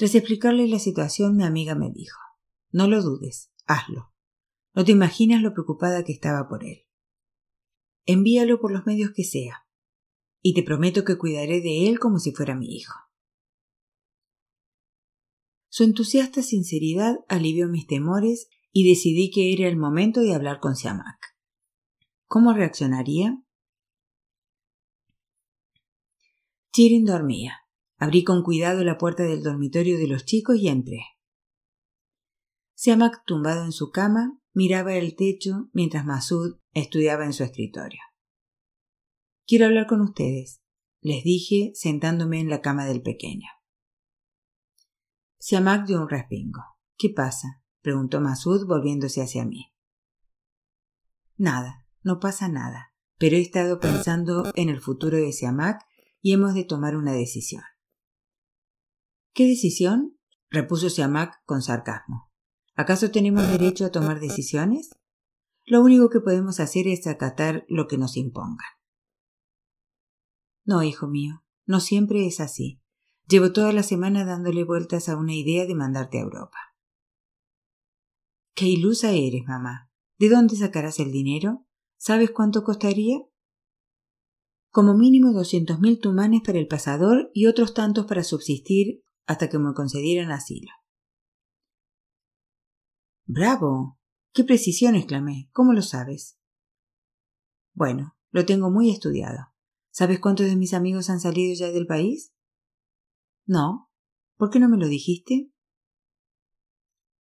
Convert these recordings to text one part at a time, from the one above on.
Tras explicarle la situación, mi amiga me dijo No lo dudes, hazlo. No te imaginas lo preocupada que estaba por él. Envíalo por los medios que sea, y te prometo que cuidaré de él como si fuera mi hijo. Su entusiasta sinceridad alivió mis temores y decidí que era el momento de hablar con Siamak. ¿Cómo reaccionaría? Chirin dormía. Abrí con cuidado la puerta del dormitorio de los chicos y entré. Siamak, tumbado en su cama, miraba el techo mientras Masud estudiaba en su escritorio. Quiero hablar con ustedes, les dije sentándome en la cama del pequeño. Siamak dio un respingo. ¿Qué pasa? preguntó Masud volviéndose hacia mí. Nada, no pasa nada, pero he estado pensando en el futuro de Siamak y hemos de tomar una decisión. ¿Qué decisión? repuso Siamak con sarcasmo. ¿Acaso tenemos derecho a tomar decisiones? Lo único que podemos hacer es acatar lo que nos impongan. No, hijo mío, no siempre es así. Llevo toda la semana dándole vueltas a una idea de mandarte a Europa. Qué ilusa eres, mamá. ¿De dónde sacarás el dinero? ¿Sabes cuánto costaría? Como mínimo doscientos mil tumanes para el pasador y otros tantos para subsistir hasta que me concedieran asilo. Bravo. Qué precisión, exclamé. ¿Cómo lo sabes? Bueno, lo tengo muy estudiado. ¿Sabes cuántos de mis amigos han salido ya del país? No. ¿Por qué no me lo dijiste?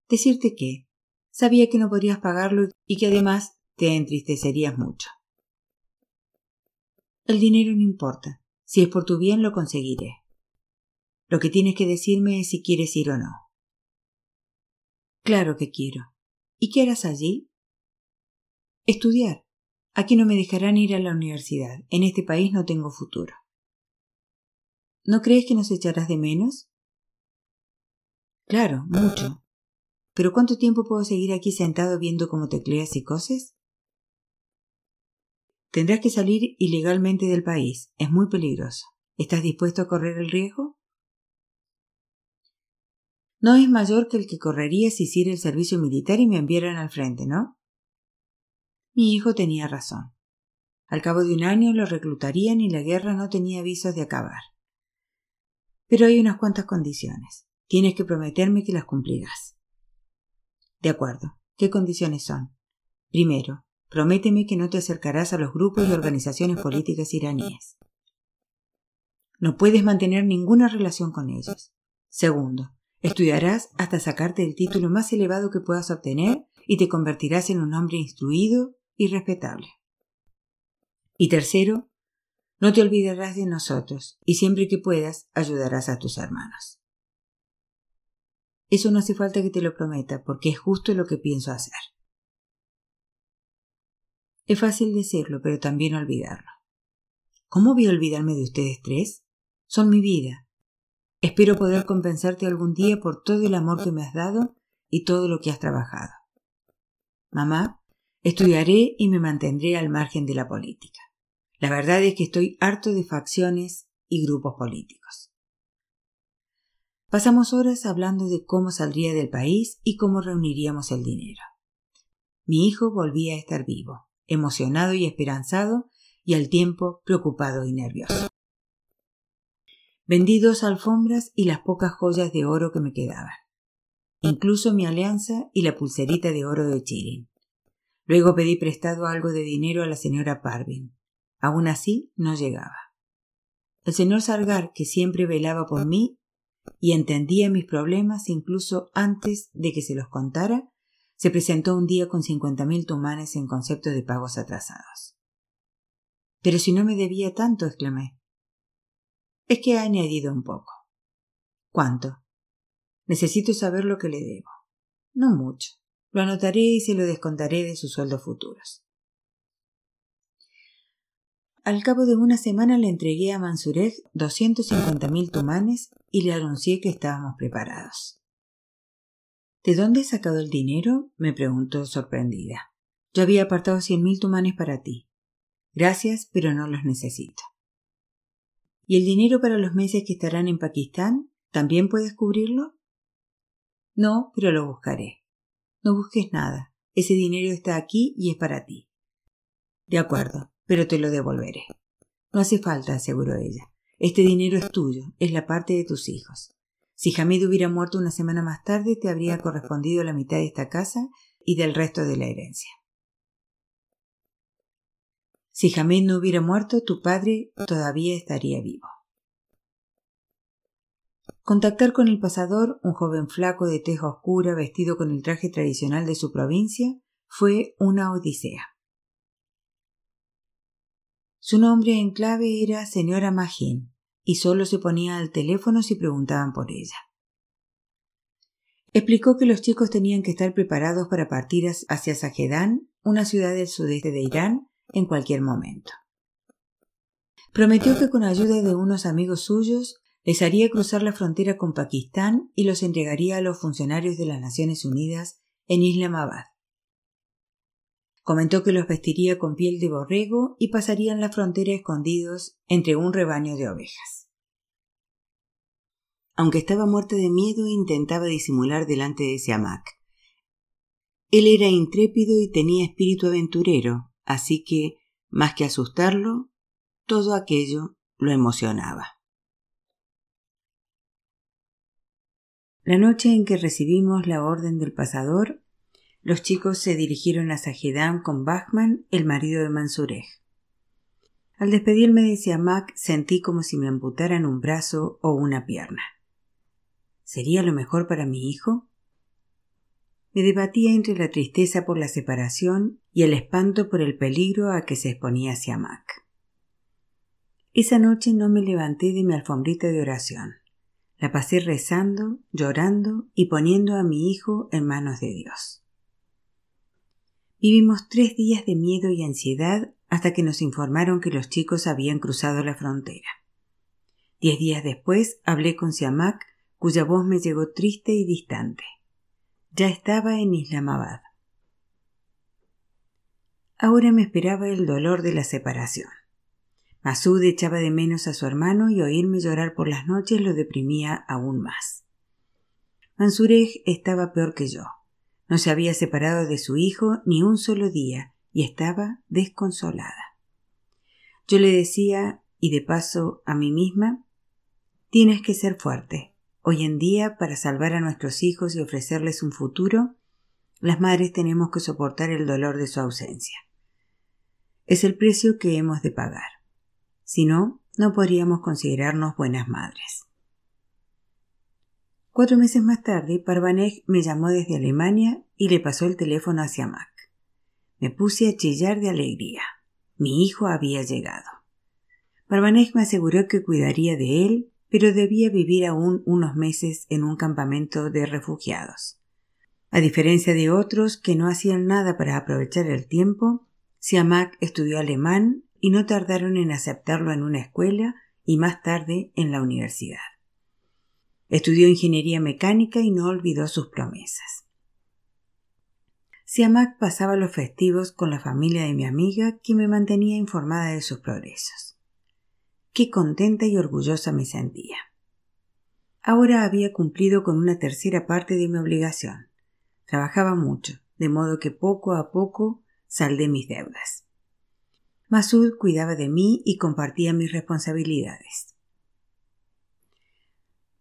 Decirte que sabía que no podrías pagarlo y que además te entristecerías mucho. El dinero no importa. Si es por tu bien lo conseguiré. Lo que tienes que decirme es si quieres ir o no. Claro que quiero. ¿Y qué harás allí? Estudiar. Aquí no me dejarán ir a la universidad. En este país no tengo futuro. ¿No crees que nos echarás de menos? Claro, mucho. Pero ¿cuánto tiempo puedo seguir aquí sentado viendo cómo tecleas y coses? Tendrás que salir ilegalmente del país. Es muy peligroso. ¿Estás dispuesto a correr el riesgo? No es mayor que el que correría si hiciera el servicio militar y me enviaran al frente, ¿no? Mi hijo tenía razón. Al cabo de un año lo reclutarían y la guerra no tenía avisos de acabar. Pero hay unas cuantas condiciones. Tienes que prometerme que las cumplirás. De acuerdo. ¿Qué condiciones son? Primero, prométeme que no te acercarás a los grupos y organizaciones políticas iraníes. No puedes mantener ninguna relación con ellos. Segundo, Estudiarás hasta sacarte el título más elevado que puedas obtener y te convertirás en un hombre instruido y respetable. Y tercero, no te olvidarás de nosotros y siempre que puedas ayudarás a tus hermanos. Eso no hace falta que te lo prometa porque es justo lo que pienso hacer. Es fácil decirlo, pero también olvidarlo. ¿Cómo voy a olvidarme de ustedes tres? Son mi vida, Espero poder compensarte algún día por todo el amor que me has dado y todo lo que has trabajado. Mamá, estudiaré y me mantendré al margen de la política. La verdad es que estoy harto de facciones y grupos políticos. Pasamos horas hablando de cómo saldría del país y cómo reuniríamos el dinero. Mi hijo volvía a estar vivo, emocionado y esperanzado, y al tiempo preocupado y nervioso. Vendí dos alfombras y las pocas joyas de oro que me quedaban. Incluso mi alianza y la pulserita de oro de Chirin. Luego pedí prestado algo de dinero a la señora Parvin. Aún así no llegaba. El señor Sargar, que siempre velaba por mí y entendía mis problemas incluso antes de que se los contara, se presentó un día con cincuenta mil tumanes en concepto de pagos atrasados. Pero si no me debía tanto, exclamé. Es que ha añadido un poco. ¿Cuánto? Necesito saber lo que le debo. No mucho. Lo anotaré y se lo descontaré de sus sueldos futuros. Al cabo de una semana le entregué a cincuenta mil tumanes y le anuncié que estábamos preparados. ¿De dónde he sacado el dinero? me preguntó sorprendida. Yo había apartado cien mil tumanes para ti. Gracias, pero no los necesito. ¿Y el dinero para los meses que estarán en Pakistán? ¿También puedes cubrirlo? No, pero lo buscaré. No busques nada. Ese dinero está aquí y es para ti. De acuerdo, pero te lo devolveré. No hace falta, aseguró ella. Este dinero es tuyo, es la parte de tus hijos. Si Hamid hubiera muerto una semana más tarde, te habría correspondido la mitad de esta casa y del resto de la herencia. Si Hamid no hubiera muerto, tu padre todavía estaría vivo. Contactar con el pasador, un joven flaco de teja oscura vestido con el traje tradicional de su provincia, fue una odisea. Su nombre en clave era señora Magin, y solo se ponía al teléfono si preguntaban por ella. Explicó que los chicos tenían que estar preparados para partir hacia Sajedán, una ciudad del sudeste de Irán, en cualquier momento. Prometió que con ayuda de unos amigos suyos les haría cruzar la frontera con Pakistán y los entregaría a los funcionarios de las Naciones Unidas en Islamabad. Comentó que los vestiría con piel de borrego y pasarían la frontera escondidos entre un rebaño de ovejas. Aunque estaba muerta de miedo, intentaba disimular delante de Siamak. Él era intrépido y tenía espíritu aventurero, así que, más que asustarlo, todo aquello lo emocionaba. La noche en que recibimos la orden del pasador, los chicos se dirigieron a Sajidam con Bachman, el marido de Mansurej. Al despedirme de Siamak sentí como si me amputaran un brazo o una pierna. ¿Sería lo mejor para mi hijo? Me debatía entre la tristeza por la separación y el espanto por el peligro a que se exponía Siamak. Esa noche no me levanté de mi alfombrita de oración. La pasé rezando, llorando y poniendo a mi hijo en manos de Dios. Vivimos tres días de miedo y ansiedad hasta que nos informaron que los chicos habían cruzado la frontera. Diez días después hablé con Siamak, cuya voz me llegó triste y distante. Ya estaba en Islamabad. Ahora me esperaba el dolor de la separación. Masud echaba de menos a su hermano y oírme llorar por las noches lo deprimía aún más. Mansurej estaba peor que yo. No se había separado de su hijo ni un solo día y estaba desconsolada. Yo le decía, y de paso a mí misma, tienes que ser fuerte. Hoy en día, para salvar a nuestros hijos y ofrecerles un futuro, las madres tenemos que soportar el dolor de su ausencia. Es el precio que hemos de pagar. Si no, no podríamos considerarnos buenas madres. Cuatro meses más tarde, Parvanej me llamó desde Alemania y le pasó el teléfono hacia Mac. Me puse a chillar de alegría. Mi hijo había llegado. Parvanej me aseguró que cuidaría de él, pero debía vivir aún unos meses en un campamento de refugiados. A diferencia de otros que no hacían nada para aprovechar el tiempo, Siamak estudió alemán y no tardaron en aceptarlo en una escuela y más tarde en la universidad. Estudió ingeniería mecánica y no olvidó sus promesas. Siamak pasaba los festivos con la familia de mi amiga que me mantenía informada de sus progresos. Qué contenta y orgullosa me sentía. Ahora había cumplido con una tercera parte de mi obligación. Trabajaba mucho, de modo que poco a poco saldé mis deudas. Masud cuidaba de mí y compartía mis responsabilidades.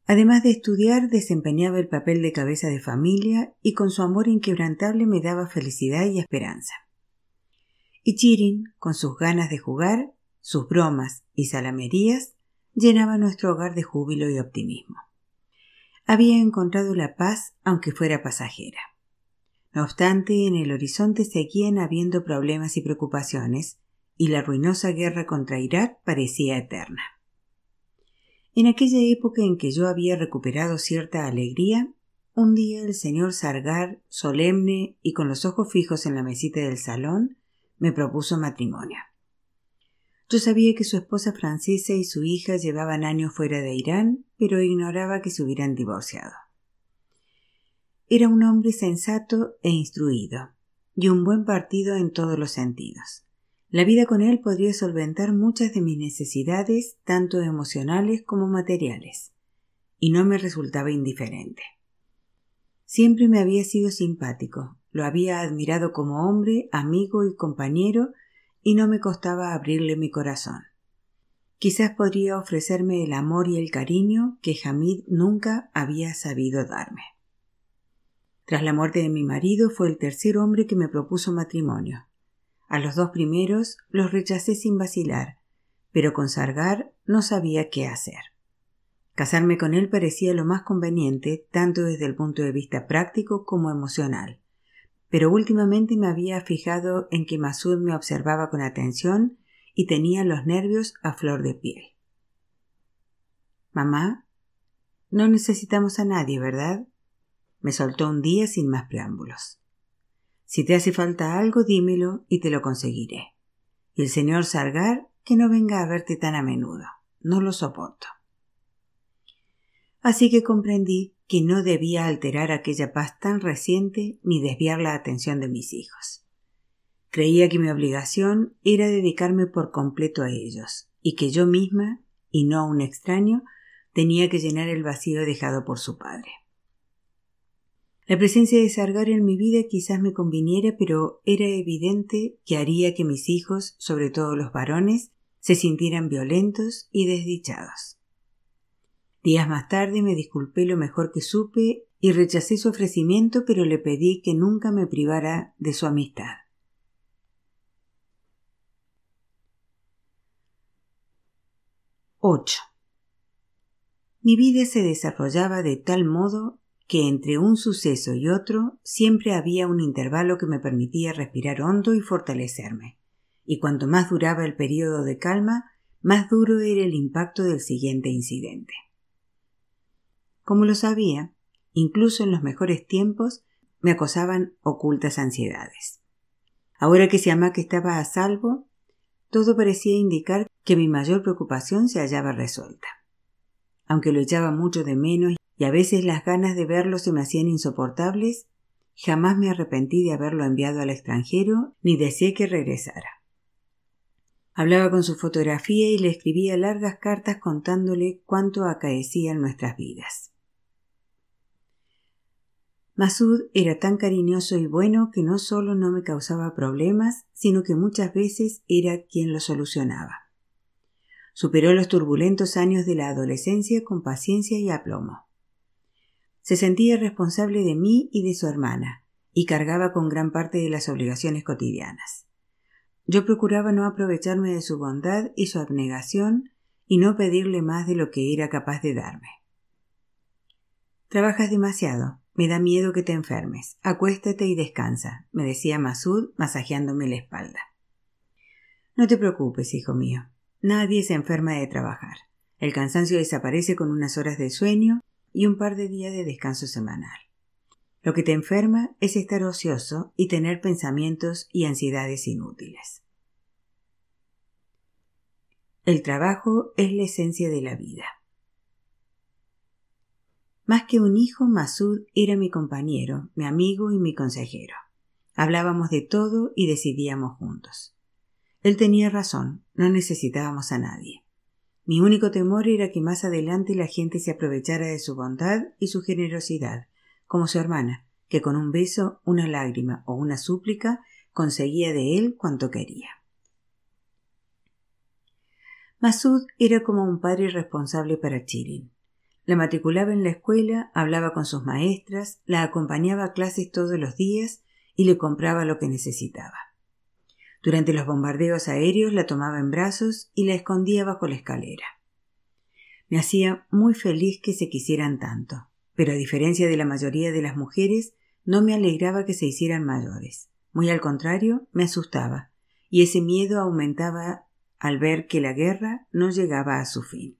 Además de estudiar, desempeñaba el papel de cabeza de familia y con su amor inquebrantable me daba felicidad y esperanza. Y Chirin, con sus ganas de jugar, sus bromas y salamerías, llenaba nuestro hogar de júbilo y optimismo. Había encontrado la paz aunque fuera pasajera. No obstante, en el horizonte seguían habiendo problemas y preocupaciones, y la ruinosa guerra contra Irak parecía eterna. En aquella época en que yo había recuperado cierta alegría, un día el señor Sargar, solemne y con los ojos fijos en la mesita del salón, me propuso matrimonio. Yo sabía que su esposa francesa y su hija llevaban años fuera de Irán, pero ignoraba que se hubieran divorciado. Era un hombre sensato e instruido, y un buen partido en todos los sentidos. La vida con él podría solventar muchas de mis necesidades, tanto emocionales como materiales. y no me resultaba indiferente. Siempre me había sido simpático, lo había admirado como hombre, amigo y compañero, y no me costaba abrirle mi corazón. Quizás podría ofrecerme el amor y el cariño que Hamid nunca había sabido darme. Tras la muerte de mi marido fue el tercer hombre que me propuso matrimonio. A los dos primeros los rechacé sin vacilar, pero con Sargar no sabía qué hacer. Casarme con él parecía lo más conveniente, tanto desde el punto de vista práctico como emocional. Pero últimamente me había fijado en que Masud me observaba con atención y tenía los nervios a flor de piel. Mamá, no necesitamos a nadie, ¿verdad? Me soltó un día sin más preámbulos. Si te hace falta algo, dímelo y te lo conseguiré. Y el señor Sargar, que no venga a verte tan a menudo. No lo soporto así que comprendí que no debía alterar aquella paz tan reciente ni desviar la atención de mis hijos. Creía que mi obligación era dedicarme por completo a ellos, y que yo misma, y no un extraño, tenía que llenar el vacío dejado por su padre. La presencia de Sargar en mi vida quizás me conviniera, pero era evidente que haría que mis hijos, sobre todo los varones, se sintieran violentos y desdichados. Días más tarde me disculpé lo mejor que supe y rechacé su ofrecimiento, pero le pedí que nunca me privara de su amistad. Ocho. Mi vida se desarrollaba de tal modo que entre un suceso y otro siempre había un intervalo que me permitía respirar hondo y fortalecerme, y cuanto más duraba el periodo de calma, más duro era el impacto del siguiente incidente. Como lo sabía, incluso en los mejores tiempos me acosaban ocultas ansiedades. Ahora que que estaba a salvo, todo parecía indicar que mi mayor preocupación se hallaba resuelta. Aunque lo echaba mucho de menos y a veces las ganas de verlo se me hacían insoportables, jamás me arrepentí de haberlo enviado al extranjero ni deseé que regresara. Hablaba con su fotografía y le escribía largas cartas contándole cuánto acaecía en nuestras vidas. Masud era tan cariñoso y bueno que no solo no me causaba problemas, sino que muchas veces era quien los solucionaba. Superó los turbulentos años de la adolescencia con paciencia y aplomo. Se sentía responsable de mí y de su hermana, y cargaba con gran parte de las obligaciones cotidianas. Yo procuraba no aprovecharme de su bondad y su abnegación y no pedirle más de lo que era capaz de darme. Trabajas demasiado, me da miedo que te enfermes. Acuéstate y descansa, me decía Masud masajeándome la espalda. No te preocupes, hijo mío. Nadie se enferma de trabajar. El cansancio desaparece con unas horas de sueño y un par de días de descanso semanal. Lo que te enferma es estar ocioso y tener pensamientos y ansiedades inútiles. El trabajo es la esencia de la vida. Más que un hijo, Masud era mi compañero, mi amigo y mi consejero. Hablábamos de todo y decidíamos juntos. Él tenía razón, no necesitábamos a nadie. Mi único temor era que más adelante la gente se aprovechara de su bondad y su generosidad, como su hermana, que con un beso, una lágrima o una súplica conseguía de él cuanto quería. Masud era como un padre responsable para Chirin. La matriculaba en la escuela, hablaba con sus maestras, la acompañaba a clases todos los días y le compraba lo que necesitaba. Durante los bombardeos aéreos la tomaba en brazos y la escondía bajo la escalera. Me hacía muy feliz que se quisieran tanto, pero a diferencia de la mayoría de las mujeres, no me alegraba que se hicieran mayores. Muy al contrario, me asustaba, y ese miedo aumentaba al ver que la guerra no llegaba a su fin.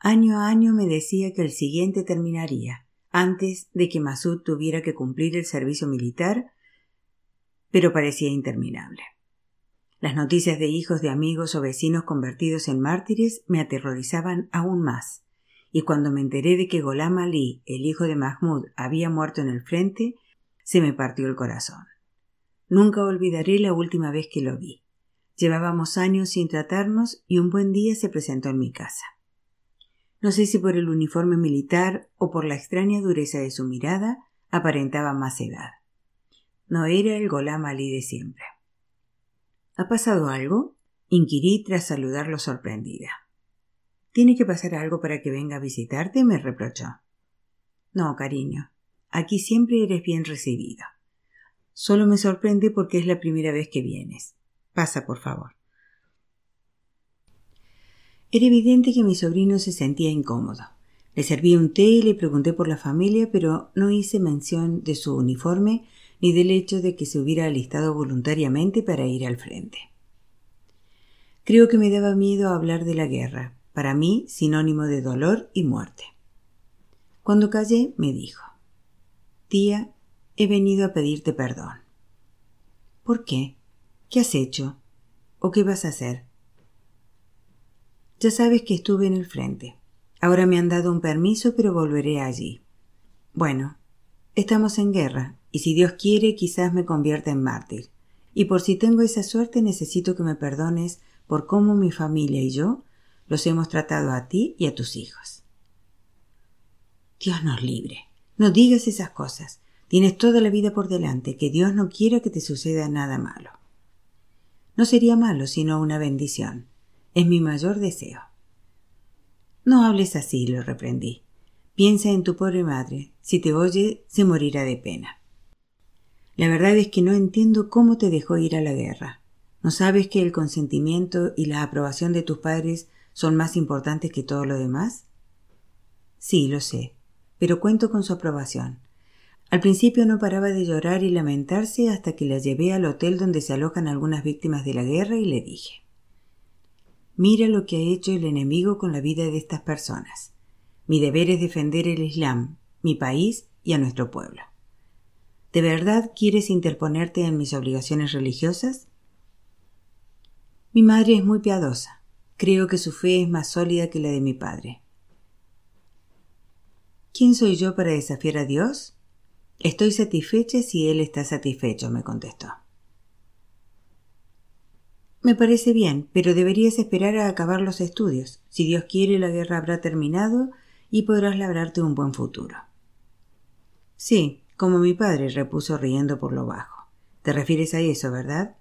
Año a año me decía que el siguiente terminaría, antes de que Masud tuviera que cumplir el servicio militar, pero parecía interminable. Las noticias de hijos de amigos o vecinos convertidos en mártires me aterrorizaban aún más, y cuando me enteré de que Golam Ali, el hijo de Mahmud, había muerto en el frente, se me partió el corazón. Nunca olvidaré la última vez que lo vi. Llevábamos años sin tratarnos y un buen día se presentó en mi casa. No sé si por el uniforme militar o por la extraña dureza de su mirada, aparentaba más edad. No era el Golam Ali de siempre. ¿Ha pasado algo? inquirí tras saludarlo sorprendida. ¿Tiene que pasar algo para que venga a visitarte? me reprochó. No, cariño. Aquí siempre eres bien recibido. Solo me sorprende porque es la primera vez que vienes. Pasa, por favor. Era evidente que mi sobrino se sentía incómodo. Le serví un té y le pregunté por la familia, pero no hice mención de su uniforme ni del hecho de que se hubiera alistado voluntariamente para ir al frente. Creo que me daba miedo hablar de la guerra, para mí sinónimo de dolor y muerte. Cuando callé, me dijo Tía, he venido a pedirte perdón. ¿Por qué? ¿Qué has hecho? ¿O qué vas a hacer? Ya sabes que estuve en el frente. Ahora me han dado un permiso, pero volveré allí. Bueno, estamos en guerra, y si Dios quiere, quizás me convierta en mártir. Y por si tengo esa suerte, necesito que me perdones por cómo mi familia y yo los hemos tratado a ti y a tus hijos. Dios nos libre. No digas esas cosas. Tienes toda la vida por delante, que Dios no quiera que te suceda nada malo. No sería malo, sino una bendición. Es mi mayor deseo. No hables así, lo reprendí. Piensa en tu pobre madre. Si te oye, se morirá de pena. La verdad es que no entiendo cómo te dejó ir a la guerra. ¿No sabes que el consentimiento y la aprobación de tus padres son más importantes que todo lo demás? Sí, lo sé, pero cuento con su aprobación. Al principio no paraba de llorar y lamentarse hasta que la llevé al hotel donde se alojan algunas víctimas de la guerra y le dije Mira lo que ha hecho el enemigo con la vida de estas personas. Mi deber es defender el Islam, mi país y a nuestro pueblo. ¿De verdad quieres interponerte en mis obligaciones religiosas? Mi madre es muy piadosa. Creo que su fe es más sólida que la de mi padre. ¿Quién soy yo para desafiar a Dios? Estoy satisfecha si él está satisfecho, me contestó. Me parece bien, pero deberías esperar a acabar los estudios. Si Dios quiere, la guerra habrá terminado y podrás labrarte un buen futuro. Sí, como mi padre, repuso riendo por lo bajo. ¿Te refieres a eso, verdad?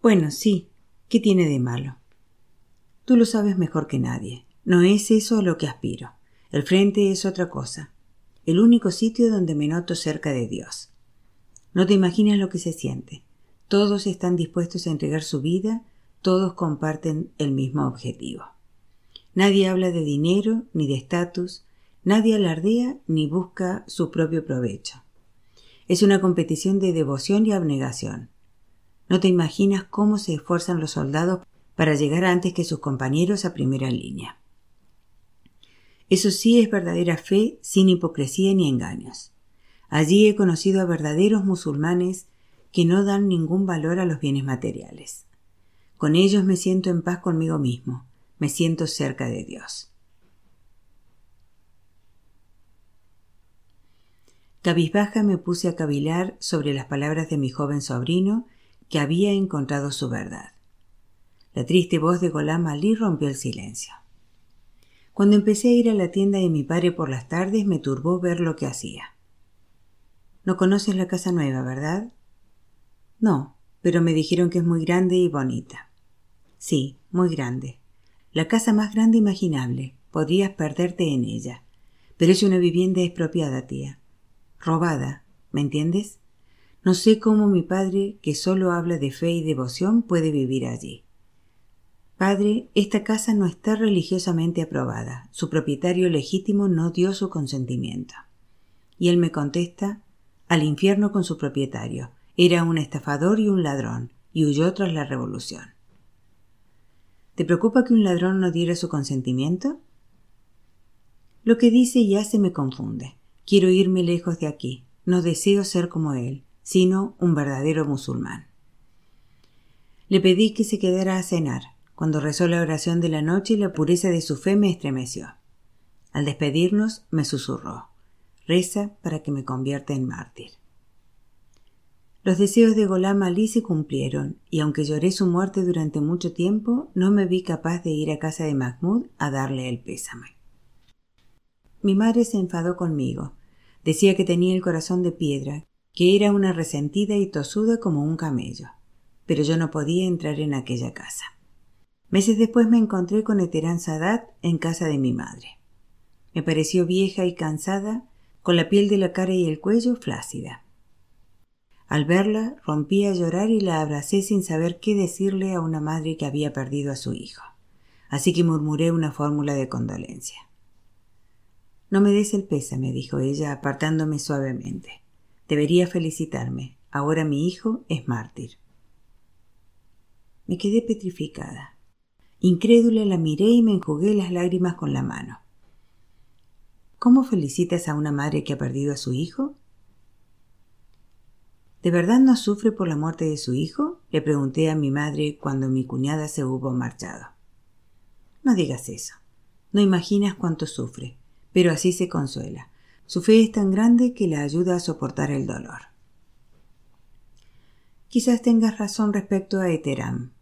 Bueno, sí. ¿Qué tiene de malo? Tú lo sabes mejor que nadie. No es eso a lo que aspiro. El frente es otra cosa el único sitio donde me noto cerca de Dios. No te imaginas lo que se siente. Todos están dispuestos a entregar su vida, todos comparten el mismo objetivo. Nadie habla de dinero ni de estatus, nadie alardea ni busca su propio provecho. Es una competición de devoción y abnegación. No te imaginas cómo se esfuerzan los soldados para llegar antes que sus compañeros a primera línea. Eso sí es verdadera fe sin hipocresía ni engaños. Allí he conocido a verdaderos musulmanes que no dan ningún valor a los bienes materiales. Con ellos me siento en paz conmigo mismo, me siento cerca de Dios. Cabizbaja me puse a cavilar sobre las palabras de mi joven sobrino que había encontrado su verdad. La triste voz de Golam Ali rompió el silencio. Cuando empecé a ir a la tienda de mi padre por las tardes me turbó ver lo que hacía. No conoces la casa nueva, ¿verdad? No, pero me dijeron que es muy grande y bonita. Sí, muy grande. La casa más grande imaginable. Podrías perderte en ella. Pero es una vivienda expropiada, tía. Robada, ¿me entiendes? No sé cómo mi padre, que solo habla de fe y devoción, puede vivir allí. Padre, esta casa no está religiosamente aprobada. Su propietario legítimo no dio su consentimiento. Y él me contesta al infierno con su propietario. Era un estafador y un ladrón, y huyó tras la revolución. ¿Te preocupa que un ladrón no diera su consentimiento? Lo que dice y hace me confunde. Quiero irme lejos de aquí. No deseo ser como él, sino un verdadero musulmán. Le pedí que se quedara a cenar, cuando rezó la oración de la noche, la pureza de su fe me estremeció. Al despedirnos, me susurró Reza para que me convierta en mártir. Los deseos de Golam Ali se cumplieron, y aunque lloré su muerte durante mucho tiempo, no me vi capaz de ir a casa de Mahmoud a darle el pésame. Mi madre se enfadó conmigo. Decía que tenía el corazón de piedra, que era una resentida y tosuda como un camello. Pero yo no podía entrar en aquella casa. Meses después me encontré con Eterán Sadat en casa de mi madre. Me pareció vieja y cansada, con la piel de la cara y el cuello flácida. Al verla, rompí a llorar y la abracé sin saber qué decirle a una madre que había perdido a su hijo. Así que murmuré una fórmula de condolencia. No me des el pésame, dijo ella, apartándome suavemente. Debería felicitarme. Ahora mi hijo es mártir. Me quedé petrificada. Incrédula la miré y me enjugué las lágrimas con la mano. ¿Cómo felicitas a una madre que ha perdido a su hijo? ¿De verdad no sufre por la muerte de su hijo? le pregunté a mi madre cuando mi cuñada se hubo marchado. No digas eso. No imaginas cuánto sufre, pero así se consuela. Su fe es tan grande que la ayuda a soportar el dolor. Quizás tengas razón respecto a Eteram,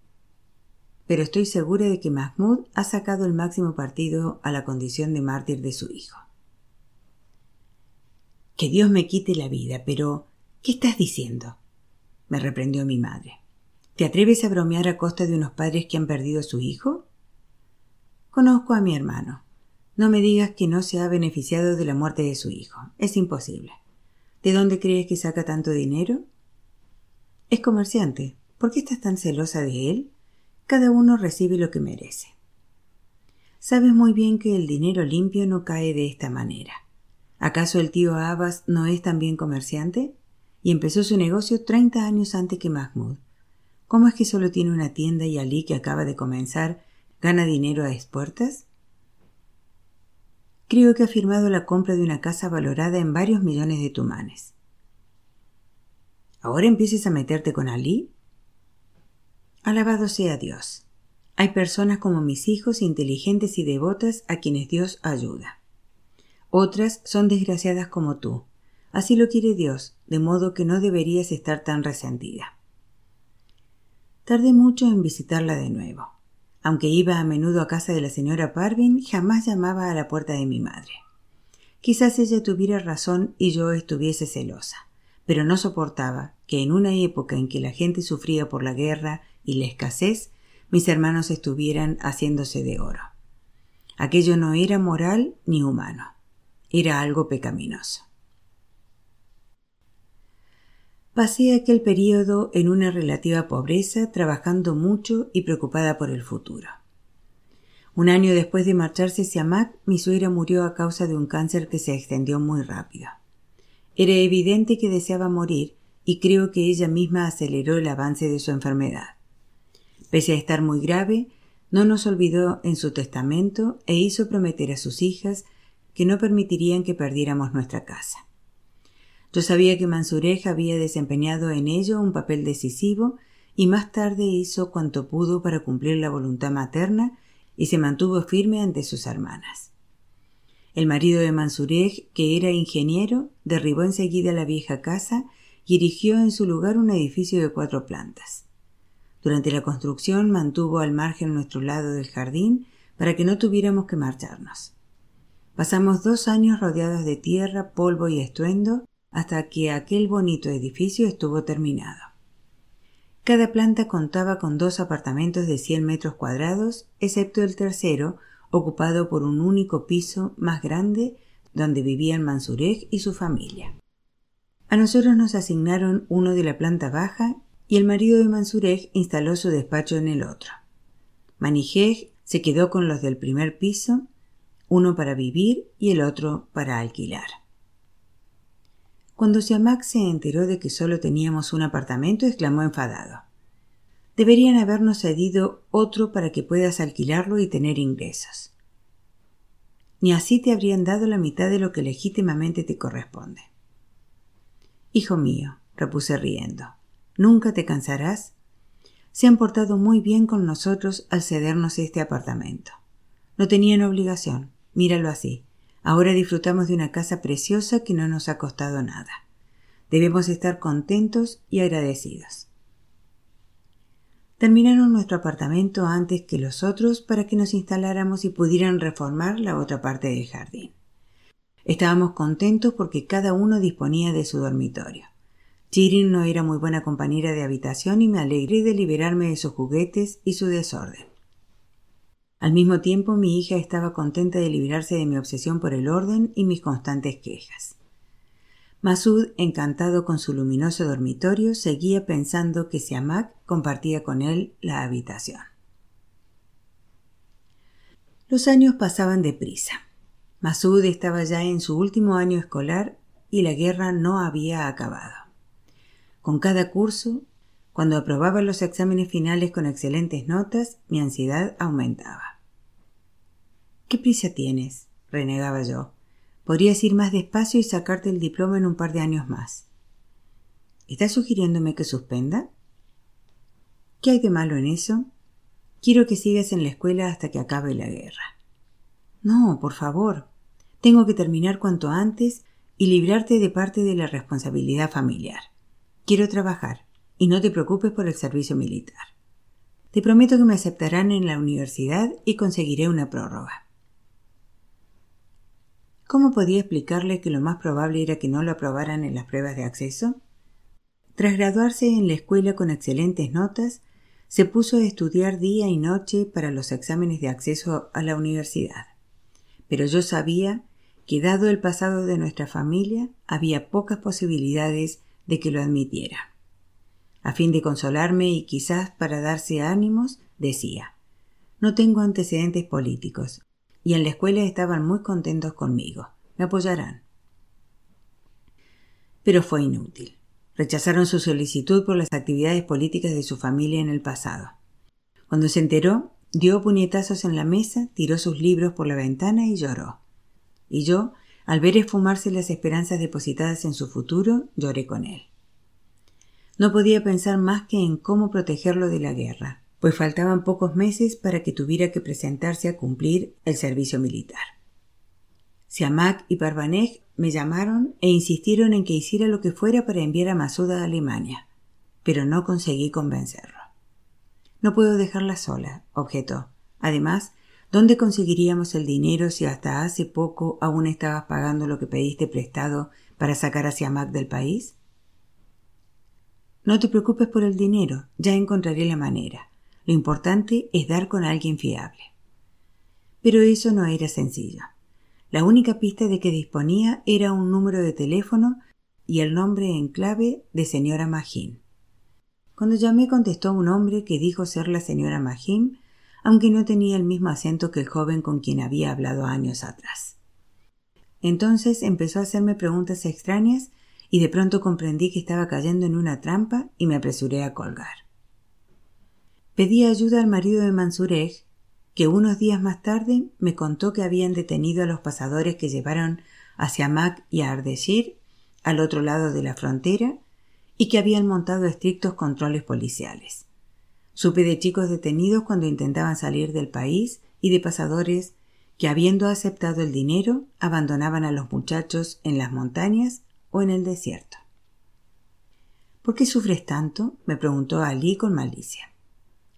pero estoy segura de que Mahmoud ha sacado el máximo partido a la condición de mártir de su hijo. Que Dios me quite la vida, pero ¿Qué estás diciendo? me reprendió mi madre. ¿Te atreves a bromear a costa de unos padres que han perdido a su hijo? Conozco a mi hermano. No me digas que no se ha beneficiado de la muerte de su hijo. Es imposible. ¿De dónde crees que saca tanto dinero? Es comerciante. ¿Por qué estás tan celosa de él? Cada uno recibe lo que merece. Sabes muy bien que el dinero limpio no cae de esta manera. ¿Acaso el tío Abbas no es también comerciante? Y empezó su negocio treinta años antes que Mahmoud. ¿Cómo es que solo tiene una tienda y Ali, que acaba de comenzar, gana dinero a expuertas? Creo que ha firmado la compra de una casa valorada en varios millones de tumanes. ¿Ahora empieces a meterte con Ali? Alabado sea Dios. Hay personas como mis hijos inteligentes y devotas a quienes Dios ayuda. Otras son desgraciadas como tú, Así lo quiere Dios, de modo que no deberías estar tan resentida. Tardé mucho en visitarla de nuevo. Aunque iba a menudo a casa de la señora Parvin, jamás llamaba a la puerta de mi madre. Quizás ella tuviera razón y yo estuviese celosa, pero no soportaba que en una época en que la gente sufría por la guerra y la escasez, mis hermanos estuvieran haciéndose de oro. Aquello no era moral ni humano, era algo pecaminoso. Pasé aquel periodo en una relativa pobreza, trabajando mucho y preocupada por el futuro. Un año después de marcharse Siamak, mi suegra murió a causa de un cáncer que se extendió muy rápido. Era evidente que deseaba morir y creo que ella misma aceleró el avance de su enfermedad. Pese a estar muy grave, no nos olvidó en su testamento e hizo prometer a sus hijas que no permitirían que perdiéramos nuestra casa. Yo sabía que Mansurej había desempeñado en ello un papel decisivo y más tarde hizo cuanto pudo para cumplir la voluntad materna y se mantuvo firme ante sus hermanas. El marido de Mansurej, que era ingeniero, derribó enseguida la vieja casa y erigió en su lugar un edificio de cuatro plantas. Durante la construcción mantuvo al margen nuestro lado del jardín para que no tuviéramos que marcharnos. Pasamos dos años rodeados de tierra, polvo y estruendo hasta que aquel bonito edificio estuvo terminado. Cada planta contaba con dos apartamentos de 100 metros cuadrados, excepto el tercero, ocupado por un único piso más grande donde vivían Mansurej y su familia. A nosotros nos asignaron uno de la planta baja y el marido de Mansurej instaló su despacho en el otro. Manijej se quedó con los del primer piso, uno para vivir y el otro para alquilar. Cuando Siamak se enteró de que solo teníamos un apartamento, exclamó enfadado. Deberían habernos cedido otro para que puedas alquilarlo y tener ingresos. Ni así te habrían dado la mitad de lo que legítimamente te corresponde. Hijo mío, repuse riendo, ¿nunca te cansarás? Se han portado muy bien con nosotros al cedernos este apartamento. No tenían obligación, míralo así. Ahora disfrutamos de una casa preciosa que no nos ha costado nada. Debemos estar contentos y agradecidos. Terminaron nuestro apartamento antes que los otros para que nos instaláramos y pudieran reformar la otra parte del jardín. Estábamos contentos porque cada uno disponía de su dormitorio. Chirin no era muy buena compañera de habitación y me alegré de liberarme de sus juguetes y su desorden. Al mismo tiempo mi hija estaba contenta de librarse de mi obsesión por el orden y mis constantes quejas. Masud, encantado con su luminoso dormitorio, seguía pensando que Siamak compartía con él la habitación. Los años pasaban deprisa. Masud estaba ya en su último año escolar y la guerra no había acabado. Con cada curso, cuando aprobaba los exámenes finales con excelentes notas, mi ansiedad aumentaba. ¿Qué prisa tienes? renegaba yo. Podrías ir más despacio y sacarte el diploma en un par de años más. ¿Estás sugiriéndome que suspenda? ¿Qué hay de malo en eso? Quiero que sigas en la escuela hasta que acabe la guerra. No, por favor. Tengo que terminar cuanto antes y librarte de parte de la responsabilidad familiar. Quiero trabajar, y no te preocupes por el servicio militar. Te prometo que me aceptarán en la universidad y conseguiré una prórroga. ¿Cómo podía explicarle que lo más probable era que no lo aprobaran en las pruebas de acceso? Tras graduarse en la escuela con excelentes notas, se puso a estudiar día y noche para los exámenes de acceso a la universidad. Pero yo sabía que dado el pasado de nuestra familia, había pocas posibilidades de que lo admitiera. A fin de consolarme y quizás para darse ánimos, decía No tengo antecedentes políticos, y en la escuela estaban muy contentos conmigo. Me apoyarán. Pero fue inútil. Rechazaron su solicitud por las actividades políticas de su familia en el pasado. Cuando se enteró, dio puñetazos en la mesa, tiró sus libros por la ventana y lloró. Y yo, al ver esfumarse las esperanzas depositadas en su futuro, lloré con él. No podía pensar más que en cómo protegerlo de la guerra, pues faltaban pocos meses para que tuviera que presentarse a cumplir el servicio militar. Siamak y Parvanej me llamaron e insistieron en que hiciera lo que fuera para enviar a Masuda a Alemania, pero no conseguí convencerlo. No puedo dejarla sola, objetó. Además, ¿dónde conseguiríamos el dinero si hasta hace poco aún estabas pagando lo que pediste prestado para sacar a Siamak del país? No te preocupes por el dinero, ya encontraré la manera. Lo importante es dar con alguien fiable. Pero eso no era sencillo. La única pista de que disponía era un número de teléfono y el nombre en clave de señora Magín. Cuando llamé contestó un hombre que dijo ser la señora Magín, aunque no tenía el mismo acento que el joven con quien había hablado años atrás. Entonces empezó a hacerme preguntas extrañas y de pronto comprendí que estaba cayendo en una trampa y me apresuré a colgar. Pedí ayuda al marido de Mansurej, que unos días más tarde me contó que habían detenido a los pasadores que llevaron hacia Mac y a Ardeshir, al otro lado de la frontera, y que habían montado estrictos controles policiales. Supe de chicos detenidos cuando intentaban salir del país y de pasadores que, habiendo aceptado el dinero, abandonaban a los muchachos en las montañas o en el desierto. ¿Por qué sufres tanto? me preguntó Ali con malicia.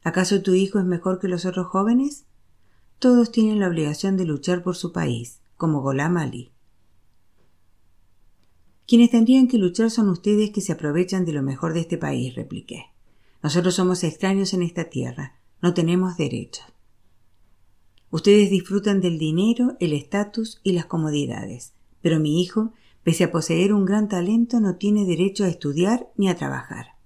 ¿Acaso tu hijo es mejor que los otros jóvenes? Todos tienen la obligación de luchar por su país, como Golam Ali. Quienes tendrían que luchar son ustedes que se aprovechan de lo mejor de este país, repliqué. Nosotros somos extraños en esta tierra, no tenemos derechos. Ustedes disfrutan del dinero, el estatus y las comodidades, pero mi hijo, pese a poseer un gran talento, no tiene derecho a estudiar ni a trabajar.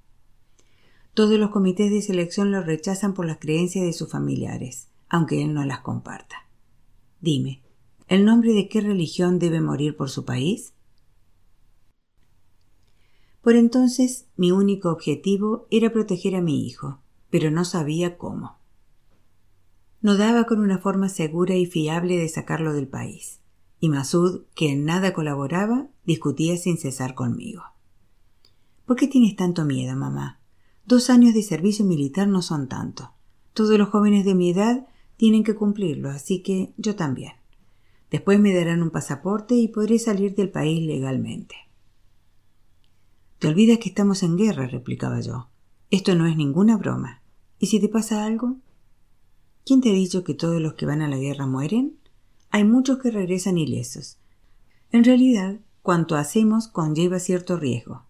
Todos los comités de selección lo rechazan por las creencias de sus familiares, aunque él no las comparta. Dime, ¿el nombre de qué religión debe morir por su país? Por entonces mi único objetivo era proteger a mi hijo, pero no sabía cómo. No daba con una forma segura y fiable de sacarlo del país, y Masud, que en nada colaboraba, discutía sin cesar conmigo. ¿Por qué tienes tanto miedo, mamá? Dos años de servicio militar no son tanto. Todos los jóvenes de mi edad tienen que cumplirlo, así que yo también. Después me darán un pasaporte y podré salir del país legalmente. Te olvidas que estamos en guerra, replicaba yo. Esto no es ninguna broma. ¿Y si te pasa algo? ¿Quién te ha dicho que todos los que van a la guerra mueren? Hay muchos que regresan ilesos. En realidad, cuanto hacemos conlleva cierto riesgo.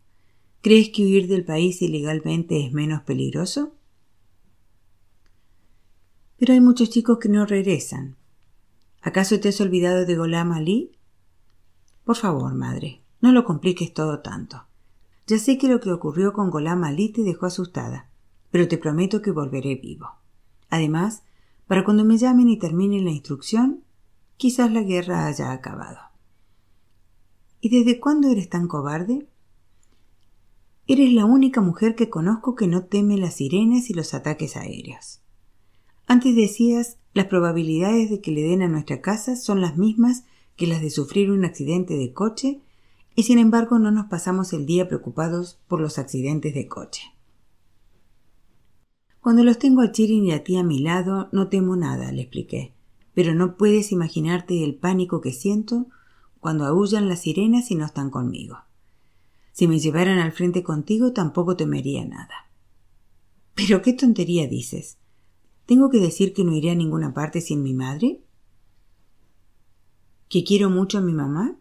¿Crees que huir del país ilegalmente es menos peligroso? Pero hay muchos chicos que no regresan. ¿Acaso te has olvidado de Golam Ali? Por favor, madre, no lo compliques todo tanto. Ya sé que lo que ocurrió con Golam Ali te dejó asustada, pero te prometo que volveré vivo. Además, para cuando me llamen y terminen la instrucción, quizás la guerra haya acabado. ¿Y desde cuándo eres tan cobarde? Eres la única mujer que conozco que no teme las sirenas y los ataques aéreos. Antes decías, las probabilidades de que le den a nuestra casa son las mismas que las de sufrir un accidente de coche, y sin embargo no nos pasamos el día preocupados por los accidentes de coche. Cuando los tengo a Chirin y a ti a mi lado, no temo nada, le expliqué, pero no puedes imaginarte el pánico que siento cuando aullan las sirenas y no están conmigo. Si me llevaran al frente contigo tampoco temería nada. Pero qué tontería dices. ¿Tengo que decir que no iré a ninguna parte sin mi madre? ¿Que quiero mucho a mi mamá?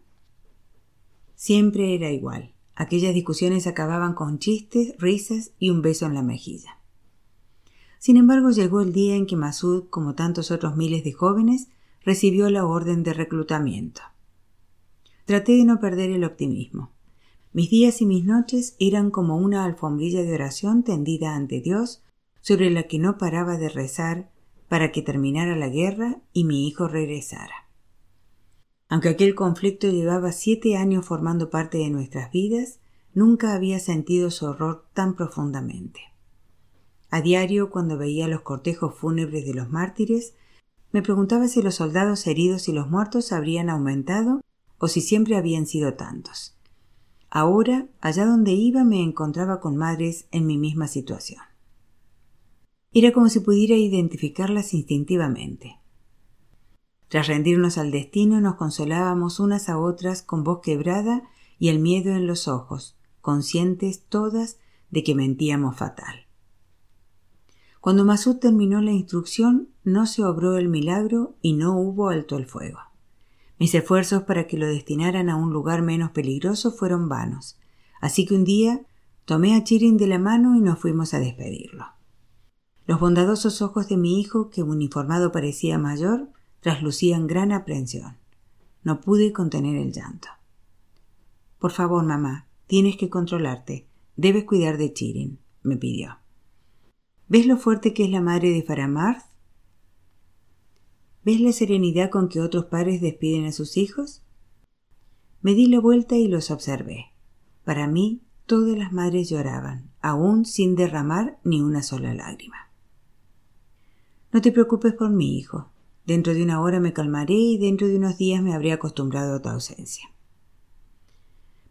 Siempre era igual. Aquellas discusiones acababan con chistes, risas y un beso en la mejilla. Sin embargo, llegó el día en que Masud, como tantos otros miles de jóvenes, recibió la orden de reclutamiento. Traté de no perder el optimismo. Mis días y mis noches eran como una alfombrilla de oración tendida ante Dios, sobre la que no paraba de rezar para que terminara la guerra y mi hijo regresara. Aunque aquel conflicto llevaba siete años formando parte de nuestras vidas, nunca había sentido su horror tan profundamente. A diario, cuando veía los cortejos fúnebres de los mártires, me preguntaba si los soldados heridos y los muertos habrían aumentado o si siempre habían sido tantos. Ahora, allá donde iba, me encontraba con madres en mi misma situación. Era como si pudiera identificarlas instintivamente. Tras rendirnos al destino, nos consolábamos unas a otras con voz quebrada y el miedo en los ojos, conscientes todas de que mentíamos fatal. Cuando Masud terminó la instrucción, no se obró el milagro y no hubo alto el fuego. Mis esfuerzos para que lo destinaran a un lugar menos peligroso fueron vanos, así que un día tomé a Chirin de la mano y nos fuimos a despedirlo. Los bondadosos ojos de mi hijo, que uniformado parecía mayor, traslucían gran aprensión. No pude contener el llanto. Por favor, mamá, tienes que controlarte. Debes cuidar de Chirin, me pidió. ¿Ves lo fuerte que es la madre de Faramarth? ¿Ves la serenidad con que otros padres despiden a sus hijos? Me di la vuelta y los observé. Para mí, todas las madres lloraban, aún sin derramar ni una sola lágrima. No te preocupes por mi hijo. Dentro de una hora me calmaré y dentro de unos días me habré acostumbrado a tu ausencia.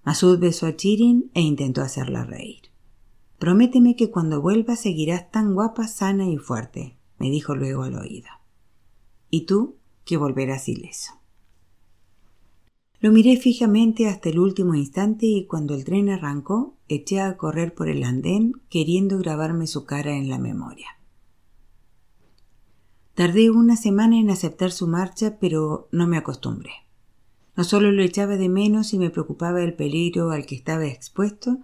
Masud besó a Chirin e intentó hacerla reír. Prométeme que cuando vuelvas seguirás tan guapa, sana y fuerte, me dijo luego al oído y tú que volverás ileso. Lo miré fijamente hasta el último instante y cuando el tren arrancó eché a correr por el andén queriendo grabarme su cara en la memoria. Tardé una semana en aceptar su marcha, pero no me acostumbré. No solo lo echaba de menos y me preocupaba el peligro al que estaba expuesto,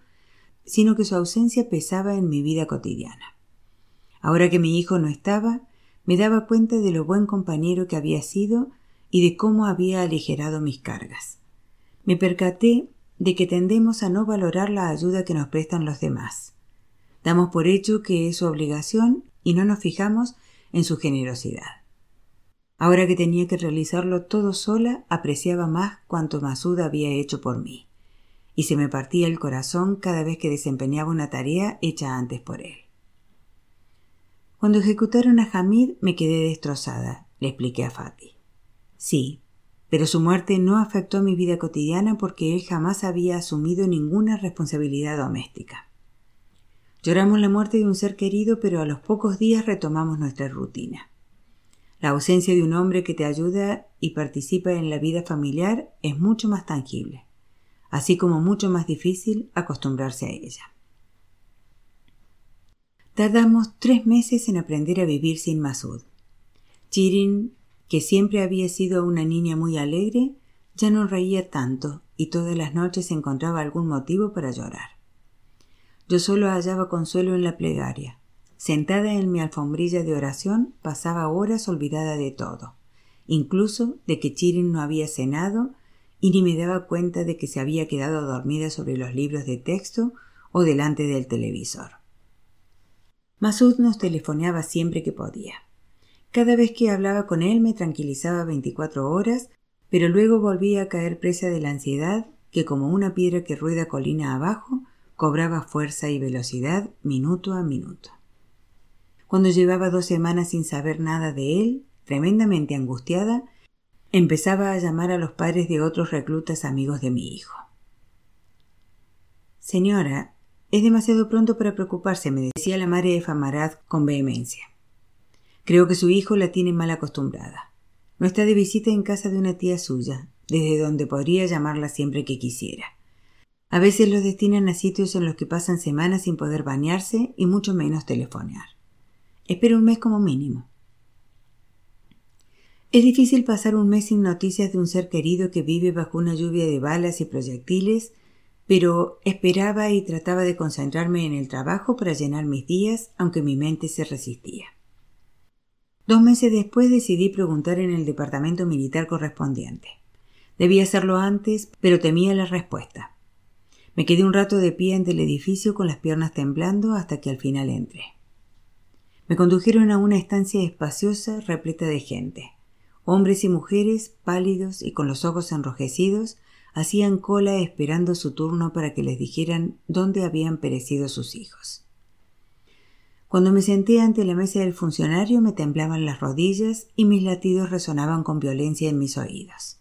sino que su ausencia pesaba en mi vida cotidiana. Ahora que mi hijo no estaba, me daba cuenta de lo buen compañero que había sido y de cómo había aligerado mis cargas. Me percaté de que tendemos a no valorar la ayuda que nos prestan los demás. Damos por hecho que es su obligación y no nos fijamos en su generosidad. Ahora que tenía que realizarlo todo sola, apreciaba más cuanto Masud había hecho por mí, y se me partía el corazón cada vez que desempeñaba una tarea hecha antes por él. Cuando ejecutaron a Hamid me quedé destrozada, le expliqué a Fatih. Sí, pero su muerte no afectó mi vida cotidiana porque él jamás había asumido ninguna responsabilidad doméstica. Lloramos la muerte de un ser querido, pero a los pocos días retomamos nuestra rutina. La ausencia de un hombre que te ayuda y participa en la vida familiar es mucho más tangible. Así como mucho más difícil acostumbrarse a ella. Tardamos tres meses en aprender a vivir sin Masud. Chirin, que siempre había sido una niña muy alegre, ya no reía tanto y todas las noches encontraba algún motivo para llorar. Yo solo hallaba consuelo en la plegaria. Sentada en mi alfombrilla de oración, pasaba horas olvidada de todo, incluso de que Chirin no había cenado y ni me daba cuenta de que se había quedado dormida sobre los libros de texto o delante del televisor. Masud nos telefoneaba siempre que podía. Cada vez que hablaba con él me tranquilizaba veinticuatro horas, pero luego volvía a caer presa de la ansiedad que como una piedra que rueda colina abajo, cobraba fuerza y velocidad minuto a minuto. Cuando llevaba dos semanas sin saber nada de él, tremendamente angustiada, empezaba a llamar a los padres de otros reclutas amigos de mi hijo. Señora, es demasiado pronto para preocuparse, me decía la madre de Famarad con vehemencia. Creo que su hijo la tiene mal acostumbrada. No está de visita en casa de una tía suya, desde donde podría llamarla siempre que quisiera. A veces los destinan a sitios en los que pasan semanas sin poder bañarse y mucho menos telefonear. Espero un mes como mínimo. Es difícil pasar un mes sin noticias de un ser querido que vive bajo una lluvia de balas y proyectiles pero esperaba y trataba de concentrarme en el trabajo para llenar mis días, aunque mi mente se resistía. Dos meses después decidí preguntar en el departamento militar correspondiente. Debía hacerlo antes, pero temía la respuesta. Me quedé un rato de pie ante el edificio con las piernas temblando hasta que al final entré. Me condujeron a una estancia espaciosa repleta de gente, hombres y mujeres pálidos y con los ojos enrojecidos, hacían cola esperando su turno para que les dijeran dónde habían perecido sus hijos. Cuando me senté ante la mesa del funcionario me temblaban las rodillas y mis latidos resonaban con violencia en mis oídos.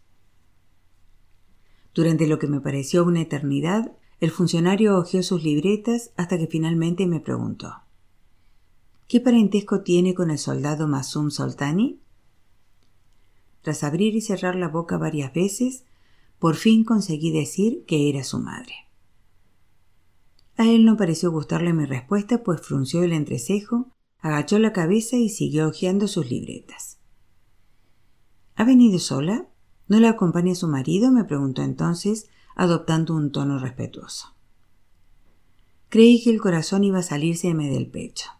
Durante lo que me pareció una eternidad, el funcionario hojeó sus libretas hasta que finalmente me preguntó ¿Qué parentesco tiene con el soldado Masum Soltani? Tras abrir y cerrar la boca varias veces, por fin conseguí decir que era su madre. A él no pareció gustarle mi respuesta, pues frunció el entrecejo, agachó la cabeza y siguió hojeando sus libretas. ¿Ha venido sola? ¿No la acompaña su marido? me preguntó entonces, adoptando un tono respetuoso. Creí que el corazón iba a salírseme del pecho.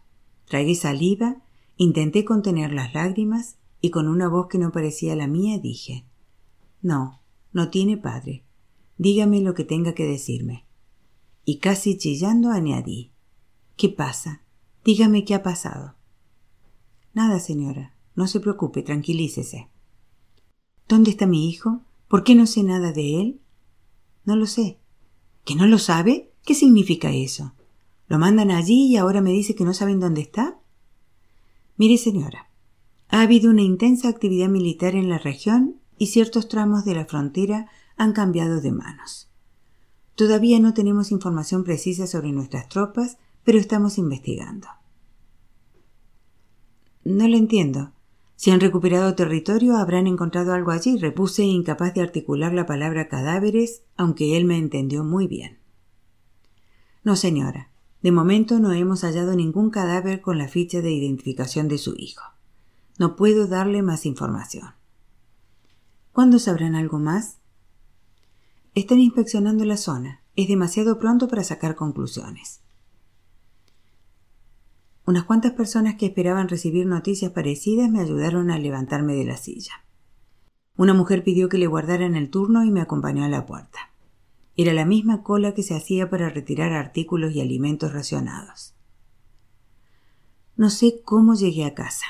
Tragué saliva, intenté contener las lágrimas y con una voz que no parecía la mía dije No, no tiene padre. Dígame lo que tenga que decirme. Y casi chillando añadí ¿Qué pasa? Dígame qué ha pasado. Nada, señora. No se preocupe, tranquilícese. ¿Dónde está mi hijo? ¿Por qué no sé nada de él? No lo sé. ¿Que no lo sabe? ¿Qué significa eso? ¿Lo mandan allí y ahora me dice que no saben dónde está? Mire, señora, ha habido una intensa actividad militar en la región y ciertos tramos de la frontera han cambiado de manos. Todavía no tenemos información precisa sobre nuestras tropas, pero estamos investigando. No lo entiendo. Si han recuperado territorio, habrán encontrado algo allí. Repuse incapaz de articular la palabra cadáveres, aunque él me entendió muy bien. No, señora. De momento no hemos hallado ningún cadáver con la ficha de identificación de su hijo. No puedo darle más información. ¿Cuándo sabrán algo más? Están inspeccionando la zona. Es demasiado pronto para sacar conclusiones. Unas cuantas personas que esperaban recibir noticias parecidas me ayudaron a levantarme de la silla. Una mujer pidió que le guardaran el turno y me acompañó a la puerta. Era la misma cola que se hacía para retirar artículos y alimentos racionados. No sé cómo llegué a casa.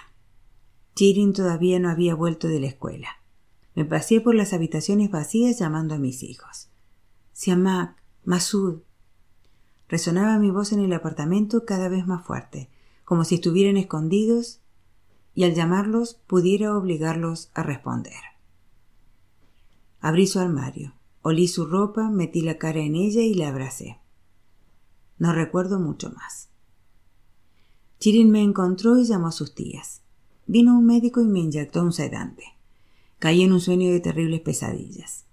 Chirin todavía no había vuelto de la escuela. Me pasé por las habitaciones vacías llamando a mis hijos. Siamak, Masud. Resonaba mi voz en el apartamento cada vez más fuerte, como si estuvieran escondidos, y al llamarlos pudiera obligarlos a responder. Abrí su armario, olí su ropa, metí la cara en ella y la abracé. No recuerdo mucho más. Chirin me encontró y llamó a sus tías. Vino un médico y me inyectó un sedante. Caí en un sueño de terribles pesadillas.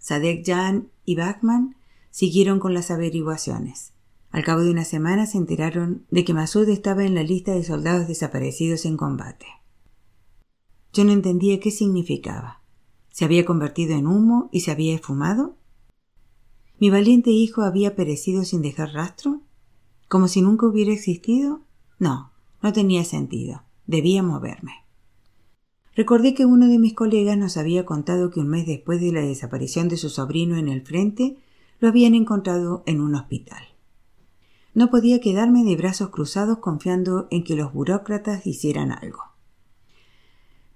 Sadek Jan y Bachman siguieron con las averiguaciones. Al cabo de una semana se enteraron de que Masud estaba en la lista de soldados desaparecidos en combate. Yo no entendía qué significaba. ¿Se había convertido en humo y se había esfumado? ¿Mi valiente hijo había perecido sin dejar rastro? ¿Como si nunca hubiera existido? No, no tenía sentido. Debía moverme. Recordé que uno de mis colegas nos había contado que un mes después de la desaparición de su sobrino en el frente, lo habían encontrado en un hospital. No podía quedarme de brazos cruzados confiando en que los burócratas hicieran algo.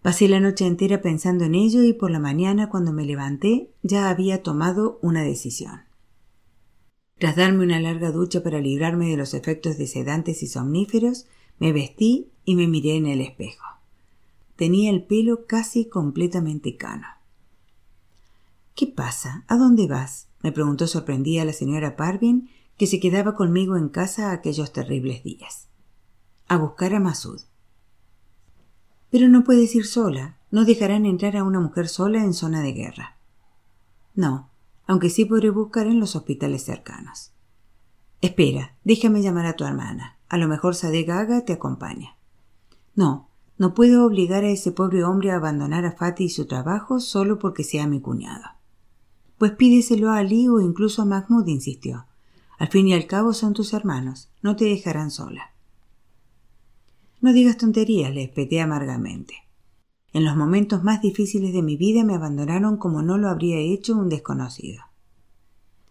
Pasé la noche entera pensando en ello y por la mañana cuando me levanté ya había tomado una decisión. Tras darme una larga ducha para librarme de los efectos de sedantes y somníferos, me vestí y me miré en el espejo. Tenía el pelo casi completamente cano. ¿Qué pasa? ¿A dónde vas? me preguntó sorprendida la señora Parvin, que se quedaba conmigo en casa aquellos terribles días. A buscar a Masud. Pero no puedes ir sola. No dejarán entrar a una mujer sola en zona de guerra. No, aunque sí podré buscar en los hospitales cercanos. Espera, déjame llamar a tu hermana. A lo mejor Sadek te acompaña. No, no puedo obligar a ese pobre hombre a abandonar a Fatih y su trabajo solo porque sea mi cuñado. Pues pídeselo a Ali o incluso a Mahmoud, insistió. Al fin y al cabo son tus hermanos, no te dejarán sola. No digas tonterías, le espeté amargamente. En los momentos más difíciles de mi vida me abandonaron como no lo habría hecho un desconocido.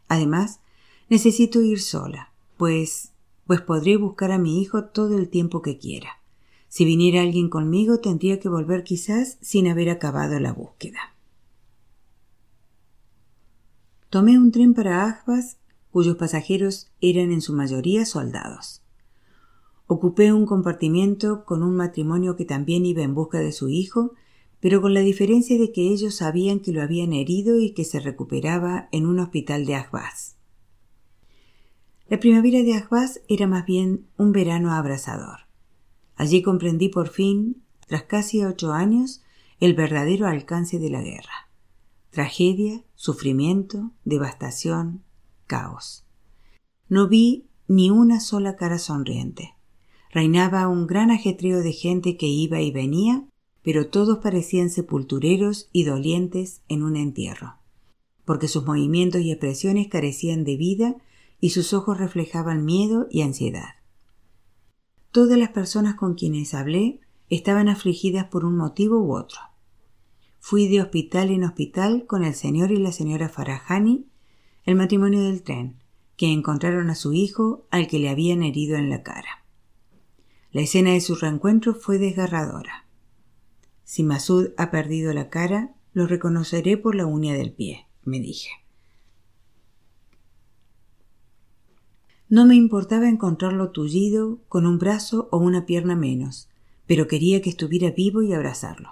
Además, necesito ir sola, pues pues podré buscar a mi hijo todo el tiempo que quiera. Si viniera alguien conmigo, tendría que volver quizás sin haber acabado la búsqueda. Tomé un tren para Ajbas, cuyos pasajeros eran en su mayoría soldados. Ocupé un compartimiento con un matrimonio que también iba en busca de su hijo, pero con la diferencia de que ellos sabían que lo habían herido y que se recuperaba en un hospital de Ajbas. La primavera de Ajbas era más bien un verano abrasador. Allí comprendí por fin, tras casi ocho años, el verdadero alcance de la guerra. Tragedia, sufrimiento, devastación, caos. No vi ni una sola cara sonriente. Reinaba un gran ajetreo de gente que iba y venía, pero todos parecían sepultureros y dolientes en un entierro, porque sus movimientos y expresiones carecían de vida y sus ojos reflejaban miedo y ansiedad. Todas las personas con quienes hablé estaban afligidas por un motivo u otro. Fui de hospital en hospital con el señor y la señora Farahani, el matrimonio del tren, que encontraron a su hijo al que le habían herido en la cara. La escena de su reencuentro fue desgarradora. Si Masud ha perdido la cara, lo reconoceré por la uña del pie, me dije. No me importaba encontrarlo tullido, con un brazo o una pierna menos, pero quería que estuviera vivo y abrazarlo.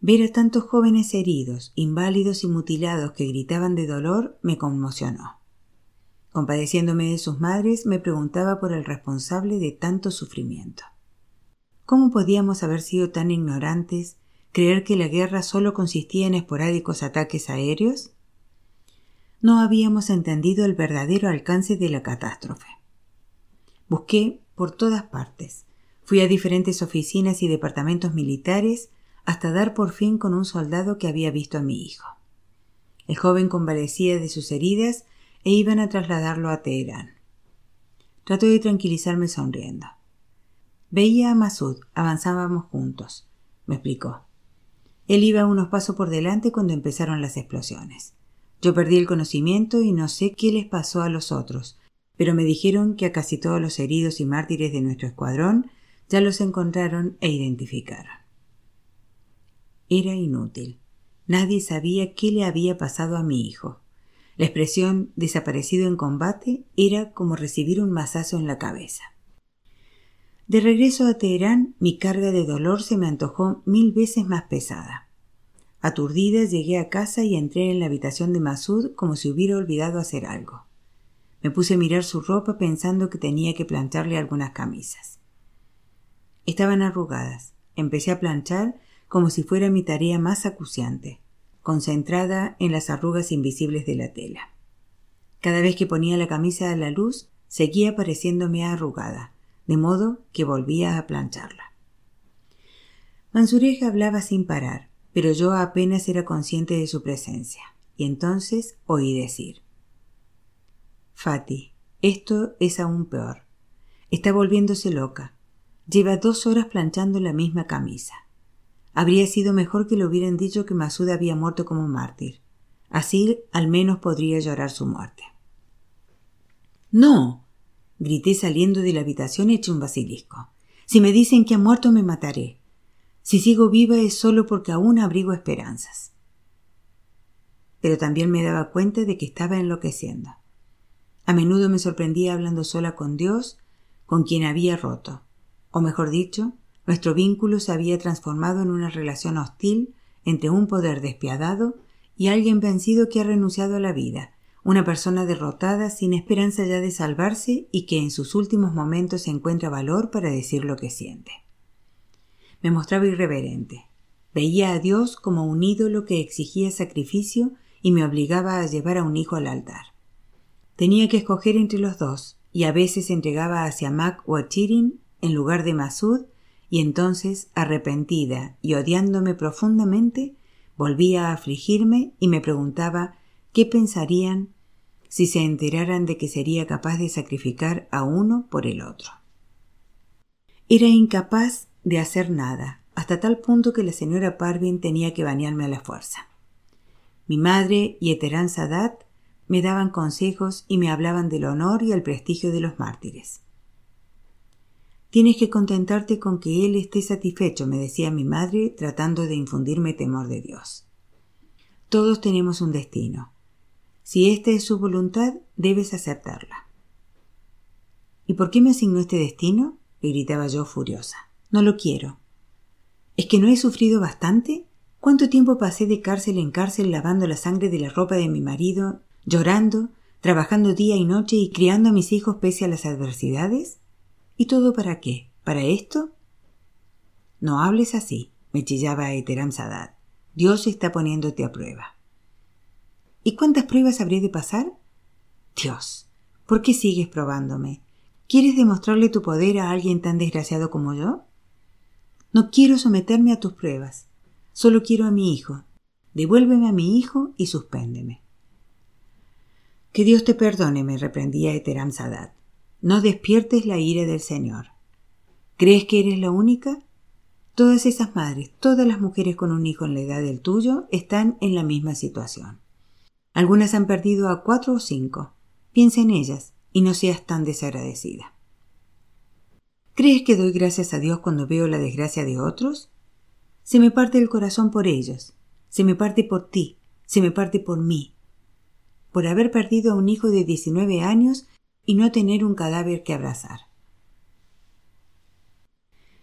Ver a tantos jóvenes heridos, inválidos y mutilados que gritaban de dolor me conmocionó. Compadeciéndome de sus madres, me preguntaba por el responsable de tanto sufrimiento. ¿Cómo podíamos haber sido tan ignorantes, creer que la guerra solo consistía en esporádicos ataques aéreos? No habíamos entendido el verdadero alcance de la catástrofe. Busqué por todas partes. Fui a diferentes oficinas y departamentos militares hasta dar por fin con un soldado que había visto a mi hijo. El joven convalecía de sus heridas e iban a trasladarlo a Teherán. Trató de tranquilizarme sonriendo. Veía a Masud, avanzábamos juntos, me explicó. Él iba unos pasos por delante cuando empezaron las explosiones. Yo perdí el conocimiento y no sé qué les pasó a los otros, pero me dijeron que a casi todos los heridos y mártires de nuestro escuadrón ya los encontraron e identificaron. Era inútil. Nadie sabía qué le había pasado a mi hijo. La expresión desaparecido en combate era como recibir un mazazo en la cabeza. De regreso a Teherán, mi carga de dolor se me antojó mil veces más pesada. Aturdida llegué a casa y entré en la habitación de Masud como si hubiera olvidado hacer algo. Me puse a mirar su ropa pensando que tenía que plancharle algunas camisas. Estaban arrugadas. Empecé a planchar como si fuera mi tarea más acuciante. concentrada en las arrugas invisibles de la tela. Cada vez que ponía la camisa a la luz, seguía pareciéndome arrugada, de modo que volvía a plancharla. Mansureja hablaba sin parar, pero yo apenas era consciente de su presencia, y entonces oí decir Fati, esto es aún peor. Está volviéndose loca. Lleva dos horas planchando la misma camisa. Habría sido mejor que le hubieran dicho que Masud había muerto como mártir. Así al menos podría llorar su muerte. No. grité saliendo de la habitación hecho un basilisco. Si me dicen que ha muerto me mataré. Si sigo viva es solo porque aún abrigo esperanzas. Pero también me daba cuenta de que estaba enloqueciendo. A menudo me sorprendía hablando sola con Dios, con quien había roto. O mejor dicho, nuestro vínculo se había transformado en una relación hostil entre un poder despiadado y alguien vencido que ha renunciado a la vida, una persona derrotada sin esperanza ya de salvarse y que en sus últimos momentos encuentra valor para decir lo que siente. Me mostraba irreverente. Veía a Dios como un ídolo que exigía sacrificio y me obligaba a llevar a un hijo al altar. Tenía que escoger entre los dos, y a veces entregaba hacia Mac o a Chirin en lugar de Masud y entonces, arrepentida y odiándome profundamente, volvía a afligirme y me preguntaba qué pensarían si se enteraran de que sería capaz de sacrificar a uno por el otro. Era incapaz de hacer nada, hasta tal punto que la señora Parvin tenía que bañarme a la fuerza. Mi madre y Eterán Sadat me daban consejos y me hablaban del honor y el prestigio de los mártires. Tienes que contentarte con que él esté satisfecho, me decía mi madre, tratando de infundirme temor de Dios. Todos tenemos un destino. Si esta es su voluntad, debes aceptarla. ¿Y por qué me asignó este destino? le gritaba yo furiosa. No lo quiero. ¿Es que no he sufrido bastante? ¿Cuánto tiempo pasé de cárcel en cárcel lavando la sangre de la ropa de mi marido, llorando, trabajando día y noche y criando a mis hijos pese a las adversidades? ¿Y todo para qué? ¿Para esto? No hables así, me chillaba Eteram Sadat. Dios está poniéndote a prueba. ¿Y cuántas pruebas habría de pasar? Dios, ¿por qué sigues probándome? ¿Quieres demostrarle tu poder a alguien tan desgraciado como yo? No quiero someterme a tus pruebas. Solo quiero a mi hijo. Devuélveme a mi hijo y suspéndeme. Que Dios te perdone, me reprendía Eteram Sadat. No despiertes la ira del Señor. ¿Crees que eres la única? Todas esas madres, todas las mujeres con un hijo en la edad del tuyo, están en la misma situación. Algunas han perdido a cuatro o cinco. Piensa en ellas y no seas tan desagradecida. ¿Crees que doy gracias a Dios cuando veo la desgracia de otros? Se me parte el corazón por ellos, se me parte por ti, se me parte por mí. Por haber perdido a un hijo de 19 años y no tener un cadáver que abrazar.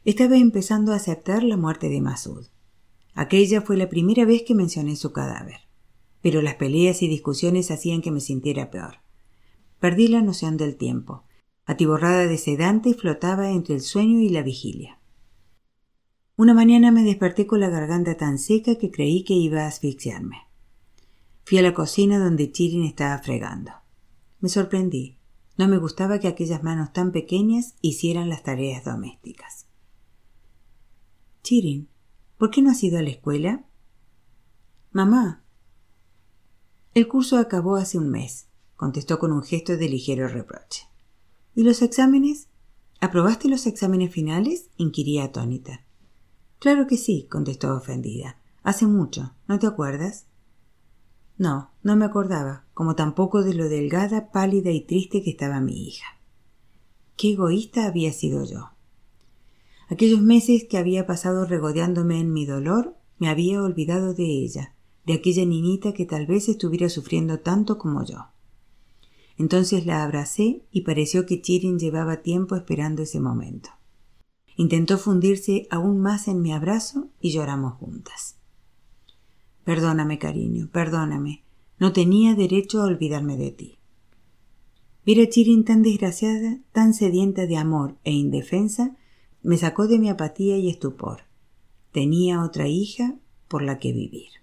Estaba empezando a aceptar la muerte de Masud. Aquella fue la primera vez que mencioné su cadáver. Pero las peleas y discusiones hacían que me sintiera peor. Perdí la noción del tiempo. Atiborrada de sedante flotaba entre el sueño y la vigilia. Una mañana me desperté con la garganta tan seca que creí que iba a asfixiarme. Fui a la cocina donde Chirin estaba fregando. Me sorprendí. No me gustaba que aquellas manos tan pequeñas hicieran las tareas domésticas. Chirin, ¿por qué no has ido a la escuela? Mamá. El curso acabó hace un mes, contestó con un gesto de ligero reproche. ¿Y los exámenes? ¿Aprobaste los exámenes finales? inquiría atónita. Claro que sí, contestó ofendida. Hace mucho, ¿no te acuerdas? No, no me acordaba, como tampoco de lo delgada, pálida y triste que estaba mi hija. Qué egoísta había sido yo. Aquellos meses que había pasado regodeándome en mi dolor, me había olvidado de ella, de aquella niñita que tal vez estuviera sufriendo tanto como yo. Entonces la abracé y pareció que Chirin llevaba tiempo esperando ese momento. Intentó fundirse aún más en mi abrazo y lloramos juntas. Perdóname, cariño, perdóname. No tenía derecho a olvidarme de ti. Ver a Chirin tan desgraciada, tan sedienta de amor e indefensa, me sacó de mi apatía y estupor. Tenía otra hija por la que vivir.